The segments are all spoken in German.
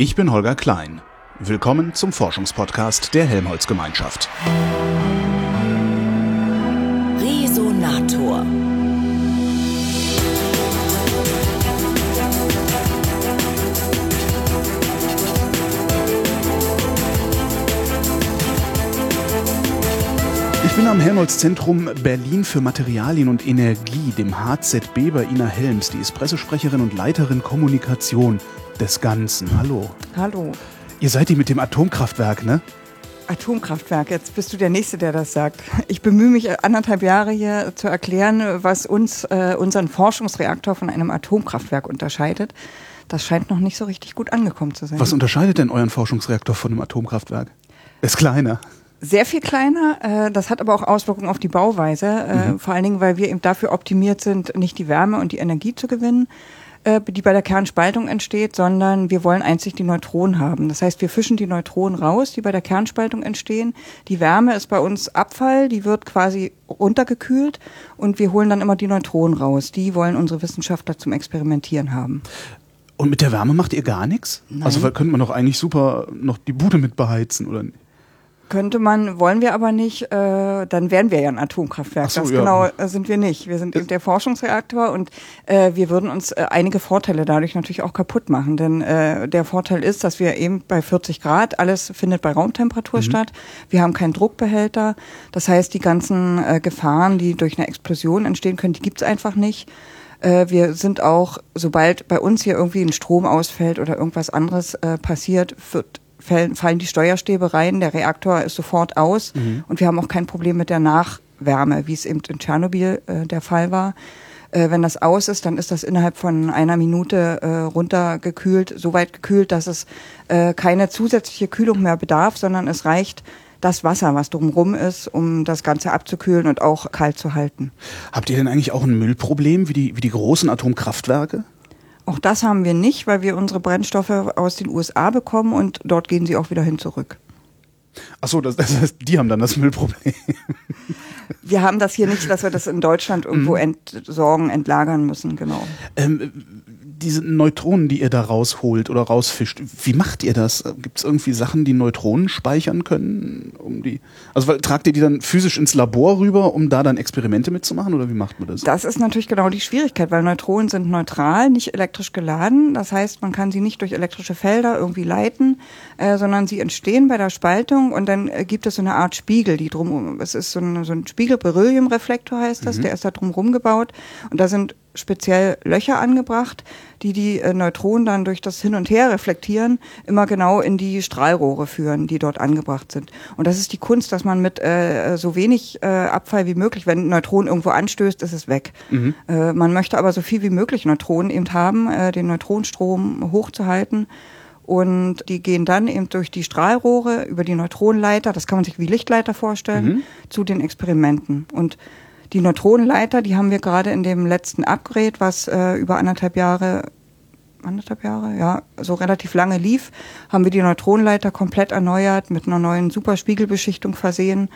Ich bin Holger Klein. Willkommen zum Forschungspodcast der Helmholtz Gemeinschaft. Resonator. Ich bin am Helmholtz-Zentrum Berlin für Materialien und Energie, dem HZB bei Ina Helms. Die ist Pressesprecherin und Leiterin Kommunikation des Ganzen. Hallo. Hallo. Ihr seid die mit dem Atomkraftwerk, ne? Atomkraftwerk, jetzt bist du der Nächste, der das sagt. Ich bemühe mich anderthalb Jahre hier zu erklären, was uns äh, unseren Forschungsreaktor von einem Atomkraftwerk unterscheidet. Das scheint noch nicht so richtig gut angekommen zu sein. Was unterscheidet denn euren Forschungsreaktor von einem Atomkraftwerk? Ist kleiner. Sehr viel kleiner. Äh, das hat aber auch Auswirkungen auf die Bauweise. Äh, mhm. Vor allen Dingen, weil wir eben dafür optimiert sind, nicht die Wärme und die Energie zu gewinnen, äh, die bei der Kernspaltung entsteht, sondern wir wollen einzig die Neutronen haben. Das heißt, wir fischen die Neutronen raus, die bei der Kernspaltung entstehen. Die Wärme ist bei uns Abfall, die wird quasi runtergekühlt und wir holen dann immer die Neutronen raus. Die wollen unsere Wissenschaftler zum Experimentieren haben. Und mit der Wärme macht ihr gar nichts? Nein. Also könnte man doch eigentlich super noch die Bude mit beheizen, oder nicht? Könnte man, wollen wir aber nicht, äh, dann wären wir ja ein Atomkraftwerk. So, das ja. genau äh, sind wir nicht. Wir sind eben der Forschungsreaktor und äh, wir würden uns äh, einige Vorteile dadurch natürlich auch kaputt machen. Denn äh, der Vorteil ist, dass wir eben bei 40 Grad, alles findet bei Raumtemperatur Mhm. statt. Wir haben keinen Druckbehälter. Das heißt, die ganzen äh, Gefahren, die durch eine Explosion entstehen können, die gibt's einfach nicht. Äh, Wir sind auch, sobald bei uns hier irgendwie ein Strom ausfällt oder irgendwas anderes äh, passiert, wird, fallen, fallen die Steuerstäbe rein, der Reaktor ist sofort aus und wir haben auch kein Problem mit der Nachwärme, wie es eben in Tschernobyl äh, der Fall war. Äh, wenn das aus ist, dann ist das innerhalb von einer Minute äh, runtergekühlt, so weit gekühlt, dass es äh, keine zusätzliche Kühlung mehr bedarf, sondern es reicht das Wasser, was drumherum ist, um das Ganze abzukühlen und auch kalt zu halten. Habt ihr denn eigentlich auch ein Müllproblem wie die, wie die großen Atomkraftwerke? Auch das haben wir nicht, weil wir unsere Brennstoffe aus den USA bekommen und dort gehen sie auch wieder hin zurück. Achso, das, das heißt, die haben dann das Müllproblem. Wir haben das hier nicht, dass wir das in Deutschland irgendwo entsorgen, entlagern müssen, genau. Ähm, diese Neutronen, die ihr da rausholt oder rausfischt, wie macht ihr das? Gibt es irgendwie Sachen, die Neutronen speichern können? Um die, also weil, tragt ihr die dann physisch ins Labor rüber, um da dann Experimente mitzumachen oder wie macht man das? Das ist natürlich genau die Schwierigkeit, weil Neutronen sind neutral, nicht elektrisch geladen. Das heißt, man kann sie nicht durch elektrische Felder irgendwie leiten, äh, sondern sie entstehen bei der Spaltung und dann äh, gibt es so eine Art Spiegel, die drum, es ist so ein, so ein Spiegel, Berylliumreflektor heißt das, der ist da drum rumgebaut und da sind speziell Löcher angebracht, die die äh, Neutronen dann durch das Hin und Her reflektieren, immer genau in die Strahlrohre führen, die dort angebracht sind. Und das ist die Kunst, dass man mit äh, so wenig äh, Abfall wie möglich, wenn ein Neutron irgendwo anstößt, ist es weg. Äh, man möchte aber so viel wie möglich Neutronen eben haben, äh, den Neutronenstrom hochzuhalten. Und die gehen dann eben durch die Strahlrohre über die Neutronenleiter, das kann man sich wie Lichtleiter vorstellen, zu den Experimenten. Und die Neutronenleiter, die haben wir gerade in dem letzten Upgrade, was äh, über anderthalb Jahre, anderthalb Jahre, ja, so relativ lange lief, haben wir die Neutronenleiter komplett erneuert, mit einer neuen Superspiegelbeschichtung versehen.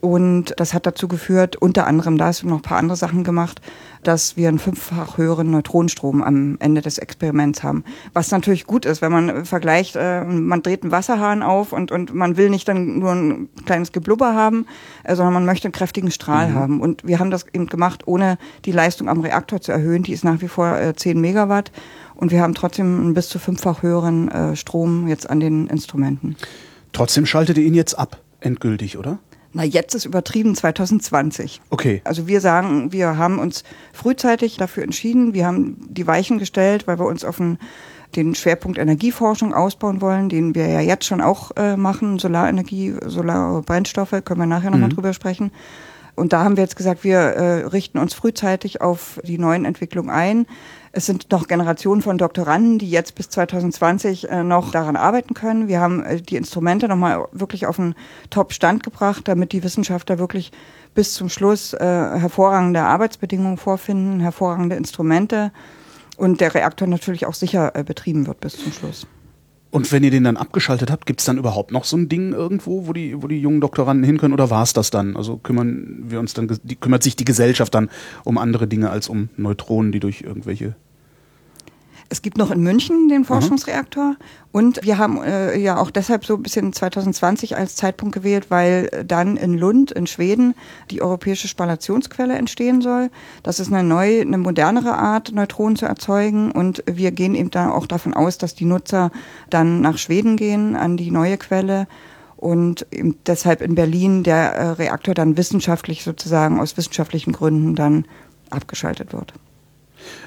Und das hat dazu geführt, unter anderem, da hast du noch ein paar andere Sachen gemacht, dass wir einen fünffach höheren Neutronenstrom am Ende des Experiments haben. Was natürlich gut ist, wenn man vergleicht, äh, man dreht einen Wasserhahn auf und, und man will nicht dann nur ein kleines Geblubber haben, äh, sondern man möchte einen kräftigen Strahl haben. Und wir haben das eben gemacht, ohne die Leistung am Reaktor zu erhöhen. Die ist nach wie vor äh, 10 Megawatt. Und wir haben trotzdem einen bis zu fünffach höheren äh, Strom jetzt an den Instrumenten. Trotzdem schaltet ihr ihn jetzt ab, endgültig, oder? Na, jetzt ist übertrieben 2020. Okay. Also wir sagen, wir haben uns frühzeitig dafür entschieden, wir haben die Weichen gestellt, weil wir uns auf den, den Schwerpunkt Energieforschung ausbauen wollen, den wir ja jetzt schon auch äh, machen, Solarenergie, Solarbrennstoffe, können wir nachher nochmal drüber sprechen. Und da haben wir jetzt gesagt, wir äh, richten uns frühzeitig auf die neuen Entwicklungen ein. Es sind noch Generationen von Doktoranden, die jetzt bis 2020 äh, noch daran arbeiten können. Wir haben äh, die Instrumente nochmal wirklich auf einen Top-Stand gebracht, damit die Wissenschaftler wirklich bis zum Schluss äh, hervorragende Arbeitsbedingungen vorfinden, hervorragende Instrumente und der Reaktor natürlich auch sicher betrieben wird bis zum Schluss. Und wenn ihr den dann abgeschaltet habt, gibt's dann überhaupt noch so ein Ding irgendwo, wo die, wo die jungen Doktoranden hin können oder war's das dann? Also kümmern wir uns dann, die, kümmert sich die Gesellschaft dann um andere Dinge als um Neutronen, die durch irgendwelche Es gibt noch in München den Forschungsreaktor mhm. und wir haben äh, ja auch deshalb so ein bisschen 2020 als Zeitpunkt gewählt, weil dann in Lund in Schweden die europäische Spallationsquelle entstehen soll. Das ist eine neue, eine modernere Art, Neutronen zu erzeugen und wir gehen eben da auch davon aus, dass die Nutzer dann nach Schweden gehen an die neue Quelle und deshalb in Berlin der äh, Reaktor dann wissenschaftlich sozusagen aus wissenschaftlichen Gründen dann abgeschaltet wird.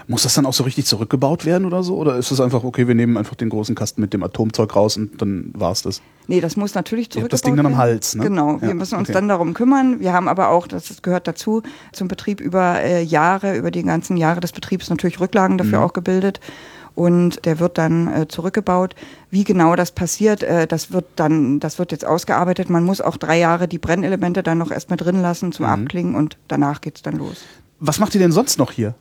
Muss das dann auch so richtig zurückgebaut werden oder so? Oder ist es einfach, okay, wir nehmen einfach den großen Kasten mit dem Atomzeug raus und dann war es das? Nee, das muss natürlich zurückgebaut werden. das Ding dann am Hals, ne? Genau, wir ja, müssen uns okay. dann darum kümmern. Wir haben aber auch, das gehört dazu, zum Betrieb über äh, Jahre, über die ganzen Jahre des Betriebs natürlich Rücklagen dafür mhm. auch gebildet und der wird dann äh, zurückgebaut. Wie genau das passiert, äh, das wird dann, das wird jetzt ausgearbeitet. Man muss auch drei Jahre die Brennelemente dann noch erstmal drin lassen zum mhm. Abklingen und danach geht's dann los. Was macht ihr denn sonst noch hier?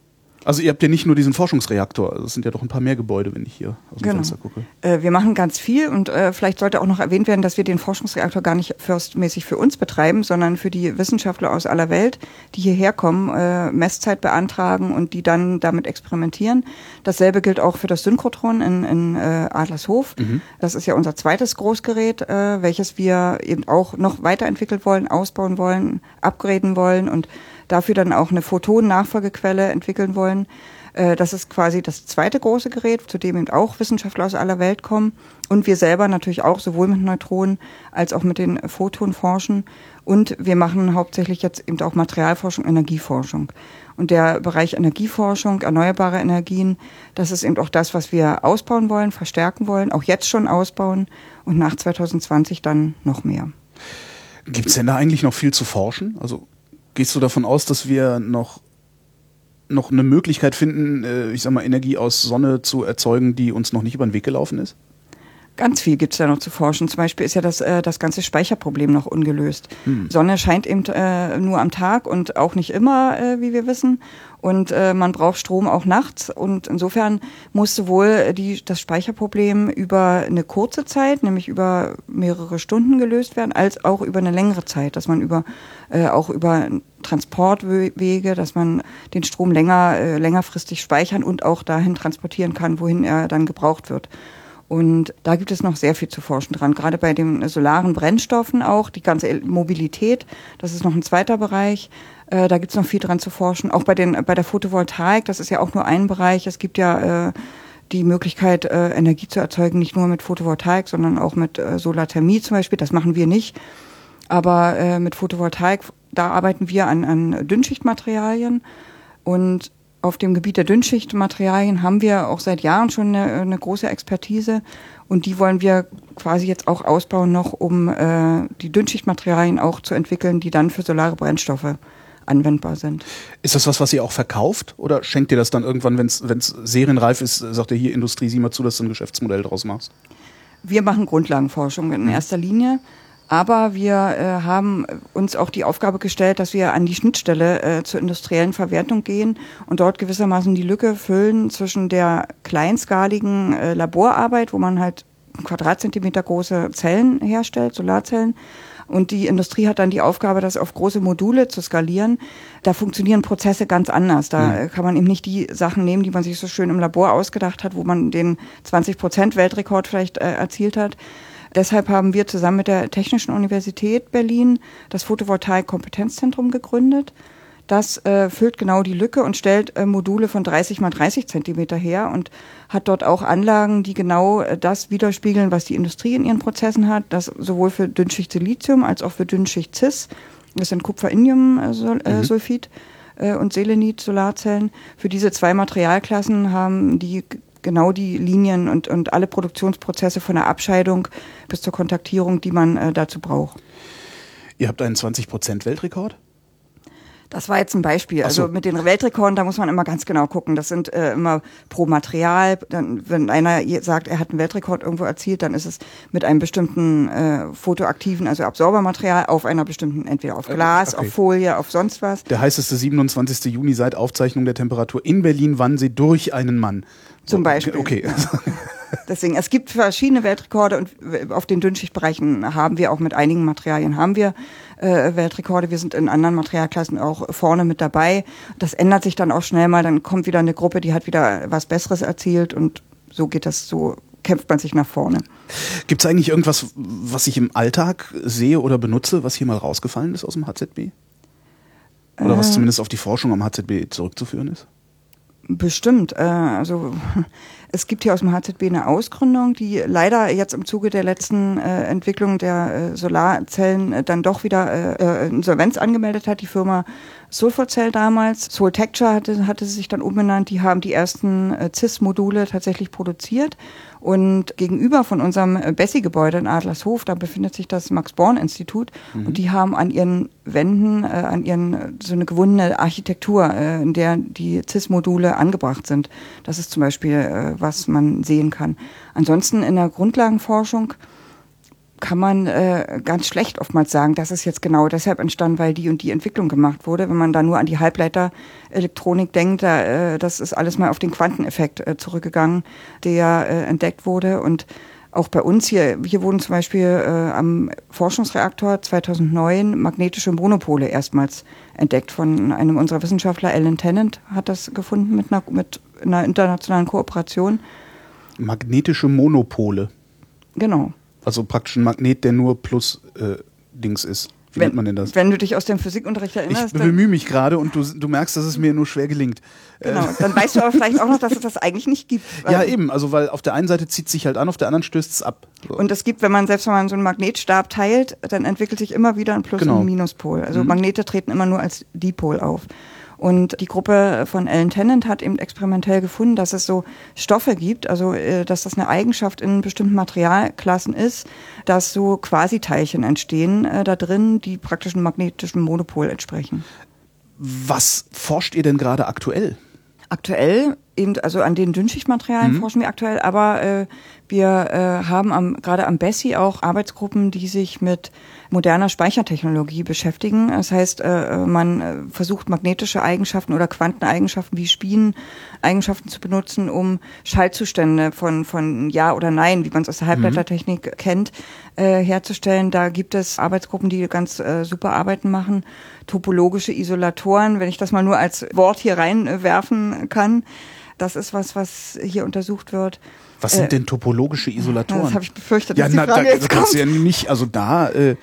Also ihr habt ja nicht nur diesen Forschungsreaktor, also es sind ja doch ein paar mehr Gebäude, wenn ich hier aus dem genau. Fenster gucke. Äh, wir machen ganz viel und äh, vielleicht sollte auch noch erwähnt werden, dass wir den Forschungsreaktor gar nicht firstmäßig für uns betreiben, sondern für die Wissenschaftler aus aller Welt, die hierher kommen, äh, Messzeit beantragen und die dann damit experimentieren. Dasselbe gilt auch für das Synchrotron in, in äh, Adlershof. Mhm. Das ist ja unser zweites Großgerät, äh, welches wir eben auch noch weiterentwickelt wollen, ausbauen wollen, upgraden wollen und dafür dann auch eine Photonen-Nachfolgequelle entwickeln wollen. Äh, das ist quasi das zweite große Gerät, zu dem eben auch Wissenschaftler aus aller Welt kommen. Und wir selber natürlich auch sowohl mit Neutronen als auch mit den Photonen forschen. Und wir machen hauptsächlich jetzt eben auch Materialforschung, Energieforschung. Und der Bereich Energieforschung, erneuerbare Energien, das ist eben auch das, was wir ausbauen wollen, verstärken wollen, auch jetzt schon ausbauen und nach 2020 dann noch mehr. Gibt es denn da eigentlich noch viel zu forschen? Also Gehst du davon aus, dass wir noch noch eine Möglichkeit finden, äh, ich sag mal, Energie aus Sonne zu erzeugen, die uns noch nicht über den Weg gelaufen ist? Ganz viel gibt es da noch zu forschen. Zum Beispiel ist ja das, äh, das ganze Speicherproblem noch ungelöst. Hm. Sonne scheint eben äh, nur am Tag und auch nicht immer, äh, wie wir wissen und äh, man braucht Strom auch nachts und insofern muss sowohl die, das Speicherproblem über eine kurze Zeit, nämlich über mehrere Stunden gelöst werden, als auch über eine längere Zeit, dass man über äh, auch über Transportwege, dass man den Strom länger äh, längerfristig speichern und auch dahin transportieren kann, wohin er dann gebraucht wird. Und da gibt es noch sehr viel zu forschen dran. Gerade bei den solaren Brennstoffen auch, die ganze Mobilität, das ist noch ein zweiter Bereich. Äh, da gibt es noch viel dran zu forschen. Auch bei, den, bei der Photovoltaik, das ist ja auch nur ein Bereich. Es gibt ja äh, die Möglichkeit, äh, Energie zu erzeugen, nicht nur mit Photovoltaik, sondern auch mit äh, Solarthermie zum Beispiel. Das machen wir nicht. Aber äh, mit Photovoltaik, da arbeiten wir an, an Dünnschichtmaterialien. Und auf dem Gebiet der Dünnschichtmaterialien haben wir auch seit Jahren schon eine, eine große Expertise und die wollen wir quasi jetzt auch ausbauen noch, um äh, die Dünnschichtmaterialien auch zu entwickeln, die dann für solare Brennstoffe anwendbar sind. Ist das was, was ihr auch verkauft oder schenkt ihr das dann irgendwann, wenn es serienreif ist, sagt ihr hier Industrie, sieh mal zu, dass du ein Geschäftsmodell draus machst? Wir machen Grundlagenforschung in mhm. erster Linie. Aber wir äh, haben uns auch die Aufgabe gestellt, dass wir an die Schnittstelle äh, zur industriellen Verwertung gehen und dort gewissermaßen die Lücke füllen zwischen der kleinskaligen äh, Laborarbeit, wo man halt Quadratzentimeter große Zellen herstellt, Solarzellen, und die Industrie hat dann die Aufgabe, das auf große Module zu skalieren. Da funktionieren Prozesse ganz anders. Da mhm. kann man eben nicht die Sachen nehmen, die man sich so schön im Labor ausgedacht hat, wo man den 20 Prozent Weltrekord vielleicht äh, erzielt hat, Deshalb haben wir zusammen mit der Technischen Universität Berlin das Photovoltaik-Kompetenzzentrum gegründet. Das äh, füllt genau die Lücke und stellt äh, Module von 30 mal 30 Zentimeter her und hat dort auch Anlagen, die genau äh, das widerspiegeln, was die Industrie in ihren Prozessen hat. Das sowohl für Dünnschicht Silizium als auch für Dünnschicht Cis. Das sind Kupfer-Indium-Sulfid äh, äh, mhm. und Selenit-Solarzellen. Für diese zwei Materialklassen haben die genau die Linien und, und alle Produktionsprozesse von der Abscheidung bis zur Kontaktierung, die man äh, dazu braucht. Ihr habt einen 20% Weltrekord? Das war jetzt ein Beispiel. Also so. Also mit den Weltrekorden, da muss man immer ganz genau gucken. Das sind äh, immer pro Material. Dann, wenn einer sagt, er hat einen Weltrekord irgendwo erzielt, dann ist es mit einem bestimmten äh, fotoaktiven, also Absorbermaterial auf einer bestimmten, entweder auf Glas, okay. auf Folie, auf sonst was. Der heißeste 27. Juni seit Aufzeichnung der Temperatur in Berlin wann sie durch einen Mann. Zum Beispiel. Okay. Ja. Deswegen, es gibt verschiedene Weltrekorde und auf den Dünnschichtbereichen haben wir auch mit einigen Materialien haben wir äh, Weltrekorde. Wir sind in anderen Materialklassen auch vorne mit dabei. Das ändert sich dann auch schnell mal. Dann kommt wieder eine Gruppe, die hat wieder was Besseres erzielt und so geht das so kämpft man sich nach vorne. Gibt es eigentlich irgendwas, was ich im Alltag sehe oder benutze, was hier mal rausgefallen ist aus dem HZB? Oder was äh, zumindest auf die Forschung am HZB zurückzuführen ist? Bestimmt. Äh, also es gibt hier aus dem HZB eine Ausgründung, die leider jetzt im Zuge der letzten äh, Entwicklung der äh, Solarzellen äh, dann doch wieder äh, äh, Insolvenz angemeldet hat. Die Firma Sulfurcell damals, Soul Texture hatte, hatte sie sich dann umbenannt. Die haben die ersten äh, CIS-Module tatsächlich produziert und gegenüber von unserem äh, Bessie-Gebäude in Adlershof, da befindet sich das Max-Born-Institut mhm. und die haben an ihren Wänden, äh, an ihren so eine gewundene Architektur, äh, in der die CIS-Module angebracht sind. Das ist zum Beispiel, äh, was man sehen kann. Ansonsten in der Grundlagenforschung kann man äh, ganz schlecht oftmals sagen, das ist jetzt genau deshalb entstanden, weil die und die Entwicklung gemacht wurde. Wenn man da nur an die Halbleiterelektronik denkt, da, äh, das ist alles mal auf den Quanteneffekt äh, zurückgegangen, der äh, entdeckt wurde. Und auch bei uns hier, hier wurden zum Beispiel äh, am Forschungsreaktor 2009 magnetische Monopole erstmals entdeckt von einem unserer Wissenschaftler, Alan Tennant, hat das gefunden mit einer, mit einer internationalen Kooperation. Magnetische Monopole. Genau. Also praktisch ein Magnet, der nur plus äh, Dings ist. Wie wenn, nennt man denn das? Wenn du dich aus dem Physikunterricht erinnerst. Ich bemühe mich gerade und du, du merkst, dass es mir nur schwer gelingt. Genau, äh, dann weißt du aber vielleicht auch noch, dass es das eigentlich nicht gibt. Ja, eben, also weil auf der einen Seite zieht es sich halt an, auf der anderen stößt es ab. So. Und es gibt, wenn man selbst wenn man so einen Magnetstab teilt, dann entwickelt sich immer wieder ein Plus- genau. und ein Minuspol. Also mhm. Magnete treten immer nur als Dipol auf. Und die Gruppe von Alan Tennant hat eben experimentell gefunden, dass es so Stoffe gibt, also äh, dass das eine Eigenschaft in bestimmten Materialklassen ist, dass so Quasiteilchen entstehen äh, da drin, die praktisch einem magnetischen Monopol entsprechen. Was forscht ihr denn gerade aktuell? Aktuell eben, also an den Dünnschichtmaterialien mhm. forschen wir aktuell, aber äh, wir äh, haben am, gerade am Bessie auch Arbeitsgruppen, die sich mit moderner Speichertechnologie beschäftigen. Das heißt, äh, man äh, versucht magnetische Eigenschaften oder Quanteneigenschaften wie Spineneigenschaften zu benutzen, um Schaltzustände von, von Ja oder Nein, wie man es aus der Halbleitertechnik mhm. kennt, äh, herzustellen. Da gibt es Arbeitsgruppen, die ganz äh, super Arbeiten machen. Topologische Isolatoren, wenn ich das mal nur als Wort hier reinwerfen kann. Das ist was, was hier untersucht wird. Was sind äh, denn topologische Isolatoren? Das habe ich befürchtet. Ja, dass na, die Frage da, jetzt du ja nicht, also da. Äh,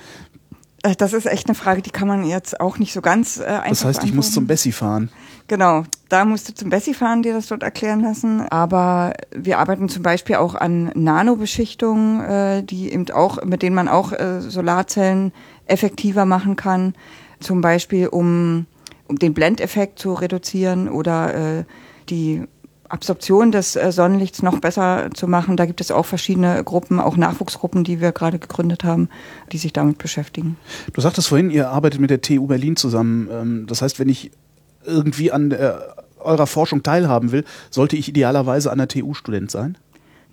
äh, das ist echt eine Frage, die kann man jetzt auch nicht so ganz äh, einfach Das heißt, ich muss zum Bessie fahren. Genau, da musst du zum Bessie fahren, dir das dort erklären lassen. Aber wir arbeiten zum Beispiel auch an Nanobeschichtungen, äh, die eben auch, mit denen man auch äh, Solarzellen effektiver machen kann. Zum Beispiel um, um den Blendeffekt zu reduzieren oder äh, die Absorption des äh, Sonnenlichts noch besser zu machen. Da gibt es auch verschiedene Gruppen, auch Nachwuchsgruppen, die wir gerade gegründet haben, die sich damit beschäftigen. Du sagtest vorhin, ihr arbeitet mit der TU Berlin zusammen. Ähm, das heißt, wenn ich irgendwie an eurer Forschung teilhaben will, sollte ich idealerweise an der TU Student sein?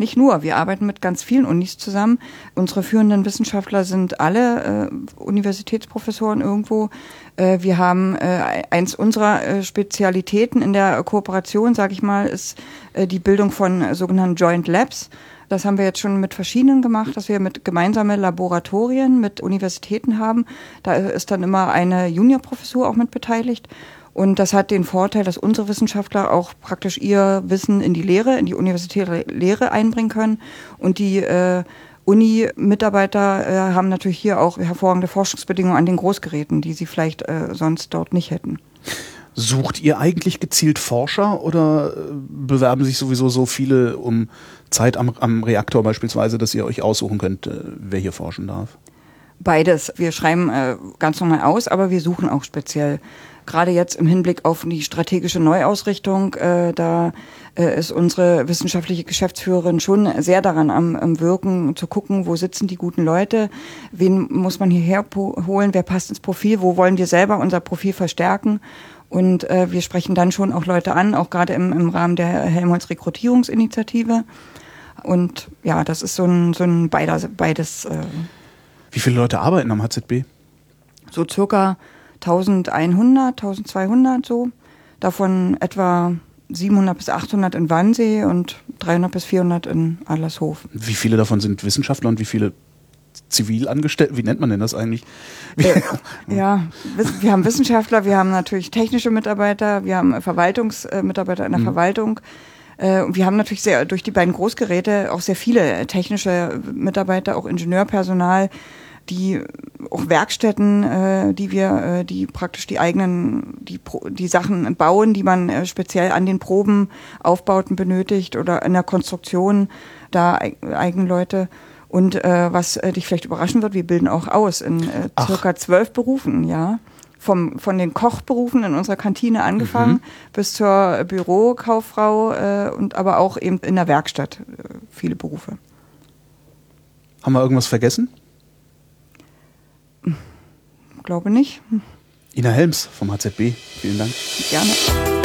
Nicht nur, wir arbeiten mit ganz vielen Unis zusammen. Unsere führenden Wissenschaftler sind alle äh, Universitätsprofessoren irgendwo. Äh, wir haben äh, eins unserer äh, Spezialitäten in der Kooperation, sage ich mal, ist äh, die Bildung von sogenannten Joint Labs. Das haben wir jetzt schon mit verschiedenen gemacht, dass wir mit gemeinsame Laboratorien mit Universitäten haben. Da ist dann immer eine Juniorprofessur auch mit beteiligt. Und das hat den Vorteil, dass unsere Wissenschaftler auch praktisch ihr Wissen in die Lehre, in die universitäre Lehre einbringen können. Und die äh, Uni-Mitarbeiter äh, haben natürlich hier auch hervorragende Forschungsbedingungen an den Großgeräten, die sie vielleicht äh, sonst dort nicht hätten. Sucht ihr eigentlich gezielt Forscher oder äh, bewerben sich sowieso so viele um Zeit am, am Reaktor beispielsweise, dass ihr euch aussuchen könnt, äh, wer hier forschen darf? Beides. Wir schreiben äh, ganz normal aus, aber wir suchen auch speziell gerade jetzt im Hinblick auf die strategische Neuausrichtung, äh, da äh, ist unsere wissenschaftliche Geschäftsführerin schon sehr daran am, am Wirken, zu gucken, wo sitzen die guten Leute, wen muss man hierher holen, wer passt ins Profil, wo wollen wir selber unser Profil verstärken. Und äh, wir sprechen dann schon auch Leute an, auch gerade im, im Rahmen der Helmholtz Rekrutierungsinitiative. Und ja, das ist so ein, so ein beides. beides äh Wie viele Leute arbeiten am HZB? So circa 1100, 1200 so. Davon etwa 700 bis 800 in Wannsee und 300 bis 400 in Adlershof. Wie viele davon sind Wissenschaftler und wie viele Zivilangestellte? Wie nennt man denn das eigentlich? Äh, ja, wir haben Wissenschaftler, wir haben natürlich technische Mitarbeiter, wir haben Verwaltungsmitarbeiter in der mhm. Verwaltung. Äh, und wir haben natürlich sehr, durch die beiden Großgeräte auch sehr viele technische Mitarbeiter, auch Ingenieurpersonal, die auch Werkstätten, äh, die wir, äh, die praktisch die eigenen, die, die Sachen bauen, die man äh, speziell an den Proben, Aufbauten benötigt oder in der Konstruktion, da eigene Leute. Und äh, was äh, dich vielleicht überraschen wird, wir bilden auch aus in äh, circa zwölf Berufen, ja. Vom, von den Kochberufen in unserer Kantine angefangen mhm. bis zur Bürokauffrau äh, und aber auch eben in der Werkstatt äh, viele Berufe. Haben wir irgendwas vergessen? Glaube nicht. Ina Helms vom HZB, vielen Dank. Gerne.